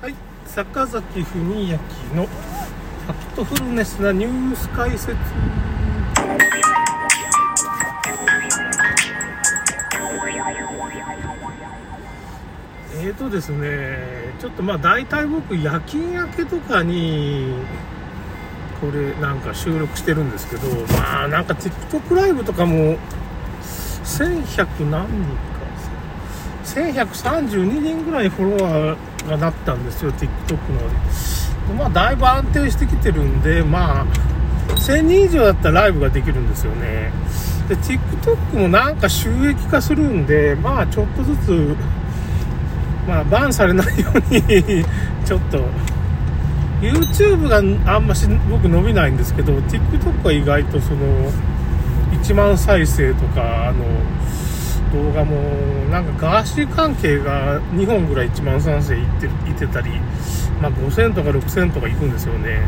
はい、坂崎文明のファクトフルネスなニュース解説。えーとですね、ちょっとまあ大体僕夜勤明けとかにこれなんか収録してるんですけど、まあなんか TikTok ライブとかも1100何人か、1132人ぐらいフォロワーがなったんですよ、TikTok の。まあだいぶ安定してきてるんで、まあ1000人以上だったらライブができるんですよね。で、TikTok もなんか収益化するんで、まあちょっとずつ、まあバンされないように ちょっと、YouTube があんまし僕伸びないんですけど、TikTok は意外とその、1万再生とか、あの、動画も、なんかガーシー関係が2本ぐらい1万再生いっていってたり、まあ5000とか6000とかいくんですよね。ね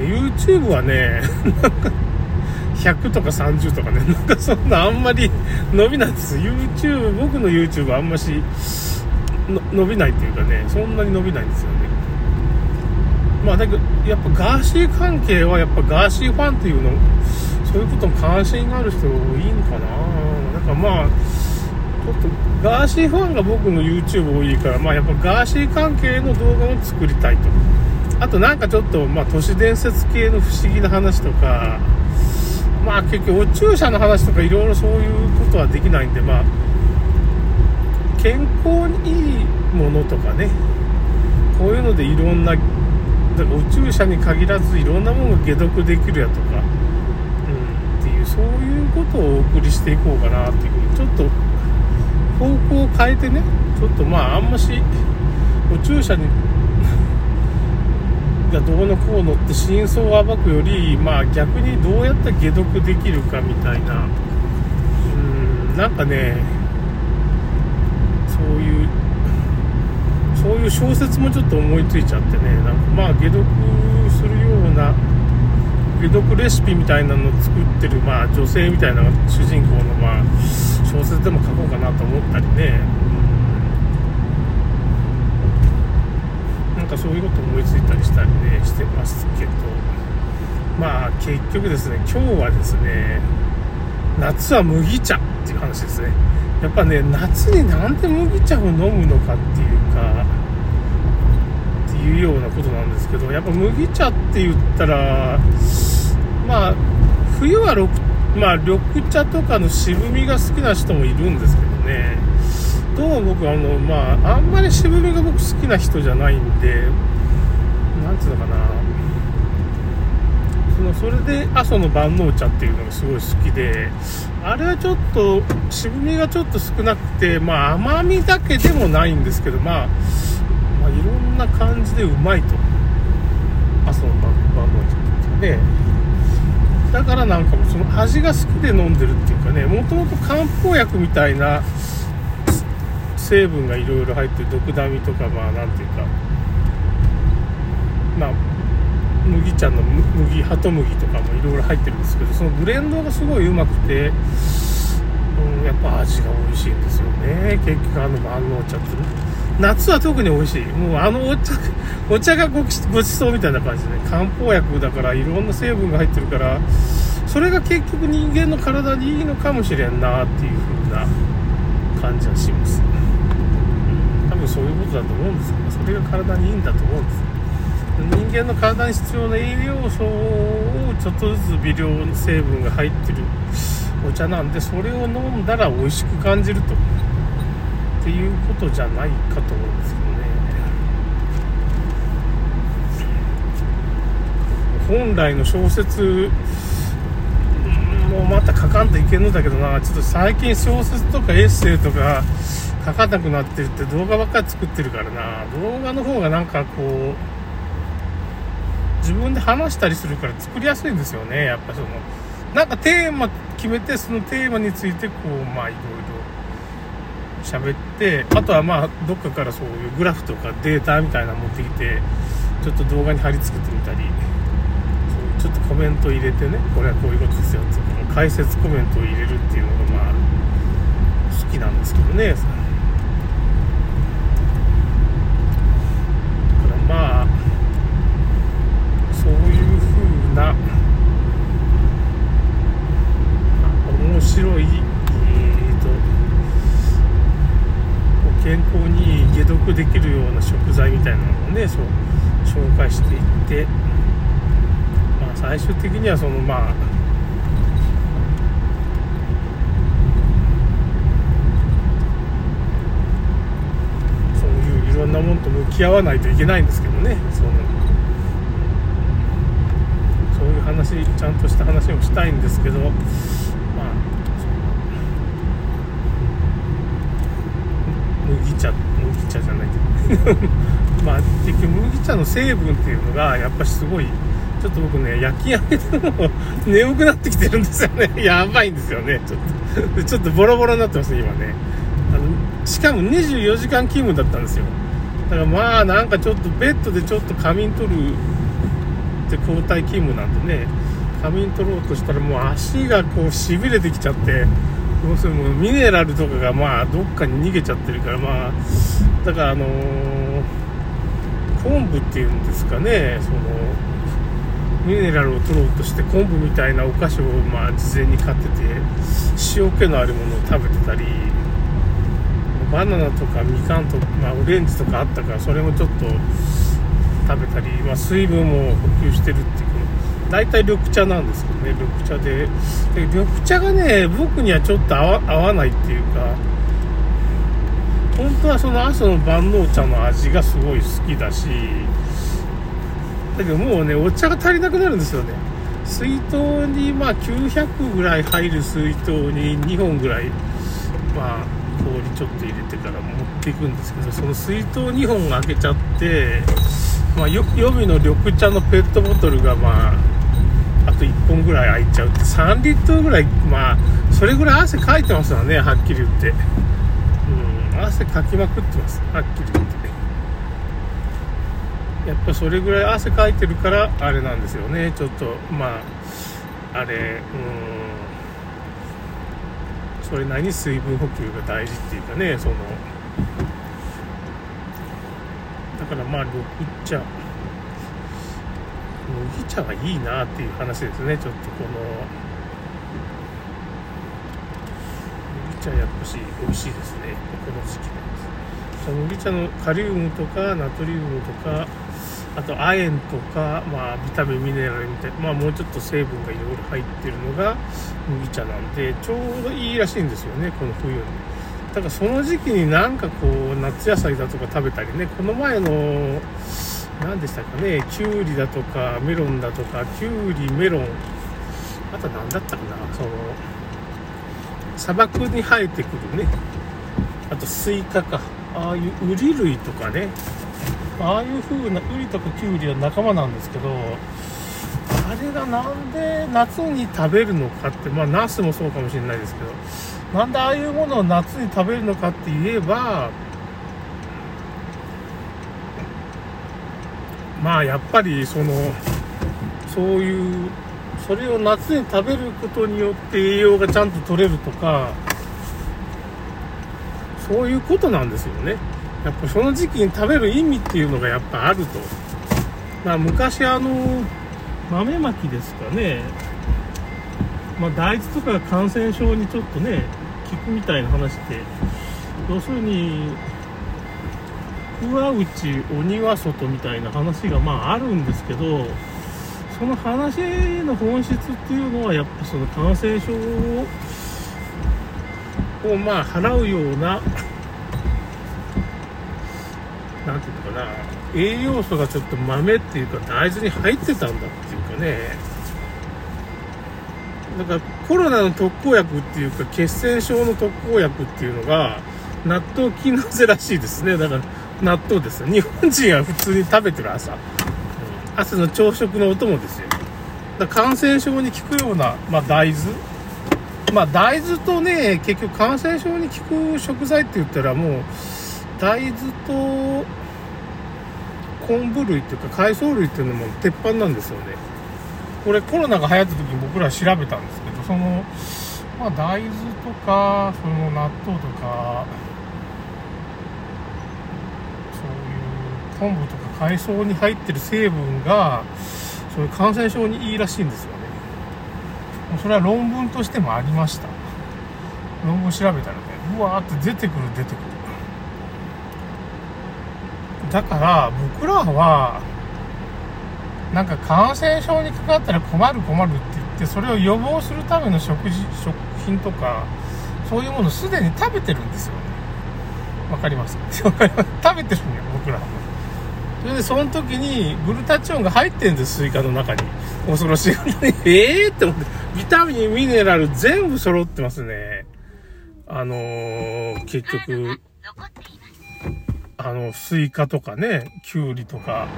YouTube はね、なんか、100とか30とかね、なんかそんなあんまり伸びないです YouTube、僕の YouTube はあんまし伸びないっていうかね、そんなに伸びないんですよね。まあだけど、やっぱガーシー関係はやっぱガーシーファンっていうの、そういうことに関心がある人多いのかな。なんかまあ、ちょっとガーシーファンが僕の YouTube 多いから、まあやっぱガーシー関係の動画を作りたいと。あとなんかちょっと、まあ都市伝説系の不思議な話とか、まあ結局、お注射の話とかいろいろそういうことはできないんで、まあ、健康にいいものとかね、こういうのでいろんな、だからお注射に限らずいろんなものが解毒できるやとか、うん、っていう、そういうことをお送りしていこうかなっていうふうに、ちょっと方向を変えてね、ちょっとまああんまし、お注射に がどうのこうのって真相を暴くより、まあ、逆にどうやったら解毒できるかみたいな。うんなんかねそういうそういう小説もちょっと思いついちゃってねなんかまあ解毒するような解毒レシピみたいなのを作ってる、まあ、女性みたいな主人公の、まあ、小説でも書こうかなと思ったりね。なんかそういうこと思いついたりしたりねしてますけど。まあ結局ですね今日はですね夏は麦茶っていう話ですね。やっぱね夏になんで麦茶を飲むのかっていうかいうようなことなんですけどやっぱ麦茶って言ったらまあ冬はまあ緑茶とかの渋みが好きな人もいるんですけどね。どうも僕あのまああんまり渋みが僕好きな人じゃないんでなんていうのかな。そのそれで阿蘇の万能茶っていうのがすごい好きであれはちょっと渋みがちょっと少なくてまあ甘みだけでもないんですけどまあ、まあ、いろんな感じでうまいと。阿蘇の万能茶ってね。だからなんかもその味が好きで飲んでるっていうかね。もともと漢方薬みたいな成分がいろいろ入ってる毒ダミとかまあなんていうか。まあ麦茶の麦ハト麦とかもいろいろ入ってるんですけどそのブレンドがすごいうまくて、うん、やっぱ味が美味しいんですよね。結局あの万能茶って夏は特に美味しい。もうあのお茶 お茶がごちごちそうみたいな感じで、ね、漢方薬だからいろんな成分が入ってるからそれが結局人間の体にいいのかもしれんなっていう風な感じはします。多分そういうことだと思うんですけどそれが体にいいんだと思うんです人間の体に必要な栄養素をちょっとずつ微量の成分が入ってるお茶なんでそれを飲んだら美味しく感じると。っていうことじゃないかと思うんですけどね。本来の小説もうまた書かんといけんのだけどなちょっと最近小説とかエッセイとか書かなくなってるって動画ばっかり作ってるからな。動画の方がなんかこう自分で話したりするから作りやすいんですよね。やっぱそのなんかテーマ決めてそのテーマについてこうまあいろいろ喋ってあとはまあどっかからそういうグラフとかデータみたいなの持ってきてちょっと動画に貼り付けてみたりそうちょっとコメント入れてねこれはこういうことですよっていう解説コメントを入れるっていうのがまあ好きなんですけどねだからまあそういうふうな面白いに解毒できるような食材みたいなのをねそう紹介していって、まあ、最終的にはそのまあそういういろんなものと向き合わないといけないんですけどねそのそういう話ちゃんとした話をしたいんですけどまあ麦茶麦茶じゃないけど。まあ結局麦茶の成分っていうのがやっぱすごいちょっと僕ね夜勤明けても眠くなってきてるんですよね。やばいんですよね。ちょっと。ちょっとボロボロになってますね今ね。あのしかも24時間勤務だったんですよ。だからまあなんかちょっとベッドでちょっと仮眠取るって交代勤務なんでね仮眠取ろうとしたらもう足がこうしびれてきちゃってどうするもミネラルとかがまあどっかに逃げちゃってるからまあだからあのー昆布っていうんですかねそのミネラルを取ろうとして昆布みたいなお菓子をまあ事前に買ってて塩気のあるものを食べてたりバナナとかみかんとか、まあ、オレンジとかあったからそれもちょっと食べたり、まあ、水分も補給してるっていう大体緑茶なんですけどね緑茶で。で緑茶がね僕にはちょっと合わないっていうか本当はその朝の万能茶の味がすごい好きだしだけどもうねお茶が足りなくなるんですよね。水筒にまあ900ぐらい入る水筒に2本ぐらいまあ氷ちょっと入れてから持っていくんですけどその水筒2本開けちゃってまあ予備の緑茶のペットボトルがまあと1本ぐらい開いちゃうって3リットルぐらいまあそれぐらい汗かいてますよねはっきり言って。うん汗かきまくってますはっきり言って。やっぱそれぐらい汗かいてるからあれなんですよねちょっとまああれうん。それなりに水分補給が大事っていうかねその。だからまあ緑茶麦茶がいいなっていう話ですね。ちょっとこの麦茶やっぱし美味しいですね。この時期なんです麦茶のカリウムとかナトリウムとかあと亜鉛とか、まあ、ビタミンミネラルみたいな、まあ、もうちょっと成分がいろいろ入ってるのが麦茶なんでちょうどいいらしいんですよねこの冬に。だからその時期になんかこう夏野菜だとか食べたりねこの前の何でしたかね。きゅうりだとかメロンだとかきゅうりメロン。あと何だったかな。その砂漠に生えてくるね。あとスイカか。ああいうウリ類とかね。ああいう風なウリとかキュウリは仲間なんですけどあれがなんで夏に食べるのかってまあナスもそうかもしれないですけどなんでああいうものを夏に食べるのかって言えばまあやっぱりそのそういうそれを夏に食べることによって栄養がちゃんと取れるとかそういうことなんですよね。やっぱその時期に食べる意味っていうのがやっぱあると。まあ昔あの豆まきですかね。まあ大豆とか感染症にちょっとね効くみたいな話って要するに上内鬼は外みたいな話がまああるんですけどその話の本質っていうのはやっぱその感染症をまあ払うようななんていうのかな栄養素がちょっと豆っていうか大豆に入ってたんだっていうかね。だからコロナの特効薬っていうか血栓症の特効薬っていうのが納豆菌のぜらしいですね。だから納豆ですよ。日本人は普通に食べてる朝、うん、朝の朝食のお供ですよ。だ感染症に効くような、まあ、大豆。まあ大豆とね結局感染症に効く食材って言ったらもう大豆と昆布類っていうか海藻類っていうのも鉄板なんですよね。これコロナが流行った時に僕ら調べたんですけどその、まあ、大豆とかその納豆とかそういう昆布とか海藻に入ってる成分がそういう感染症にいいらしいんですよね。それは論文としてもありました。論文調べたらねうわーって出てくる出てくる。だから僕らはなんか感染症にかかったら困る困るって言ってそれを予防するための食事食品とかそういうものすでに食べてるんですよね。わかりますか？食べてるんよ僕らそれでその時にグルタチオンが入ってるんですスイカの中に。恐ろしいことに。え えー、って思って。ビタミンミネラル全部揃ってますね。あのー、結局。あのスイカとかねキュウリとか。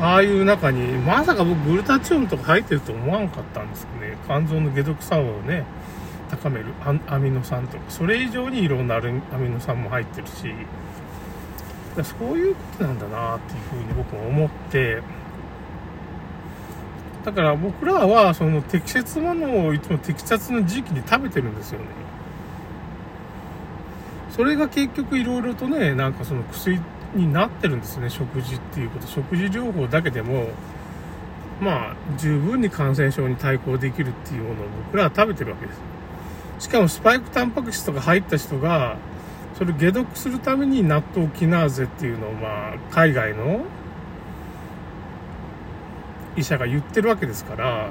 ああいう中に、まさか僕グルタチオンとか入ってると思わんかったんですけどね。肝臓の解毒作用をね、高めるアミノ酸とか、それ以上にいろんなアミノ酸も入ってるし、そういうことなんだなっていうふうに僕も思って、だから僕らはその適切なものをいつも適切な時期に食べてるんですよね。それが結局いろいろとね、なんかその薬になってるんですね、食事っていうこと。食事療法だけでも、まあ、十分に感染症に対抗できるっていうものを僕らは食べてるわけです。しかもスパイクタンパク質とか入った人が、それ解毒するために納豆キナーゼっていうのを、まあ、海外の医者が言ってるわけですから、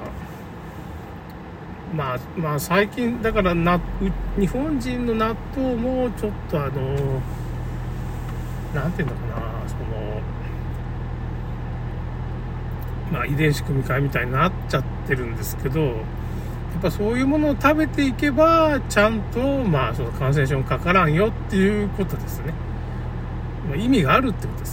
まあ、まあ最近、だからな、日本人の納豆もちょっとあの、なんていうのかな、その、まあ、遺伝子組み換えみたいになっちゃってるんですけど、やっぱそういうものを食べていけば、ちゃんと、まあ、その感染症にかからんよっていうことですね。まあ、意味があるってことです。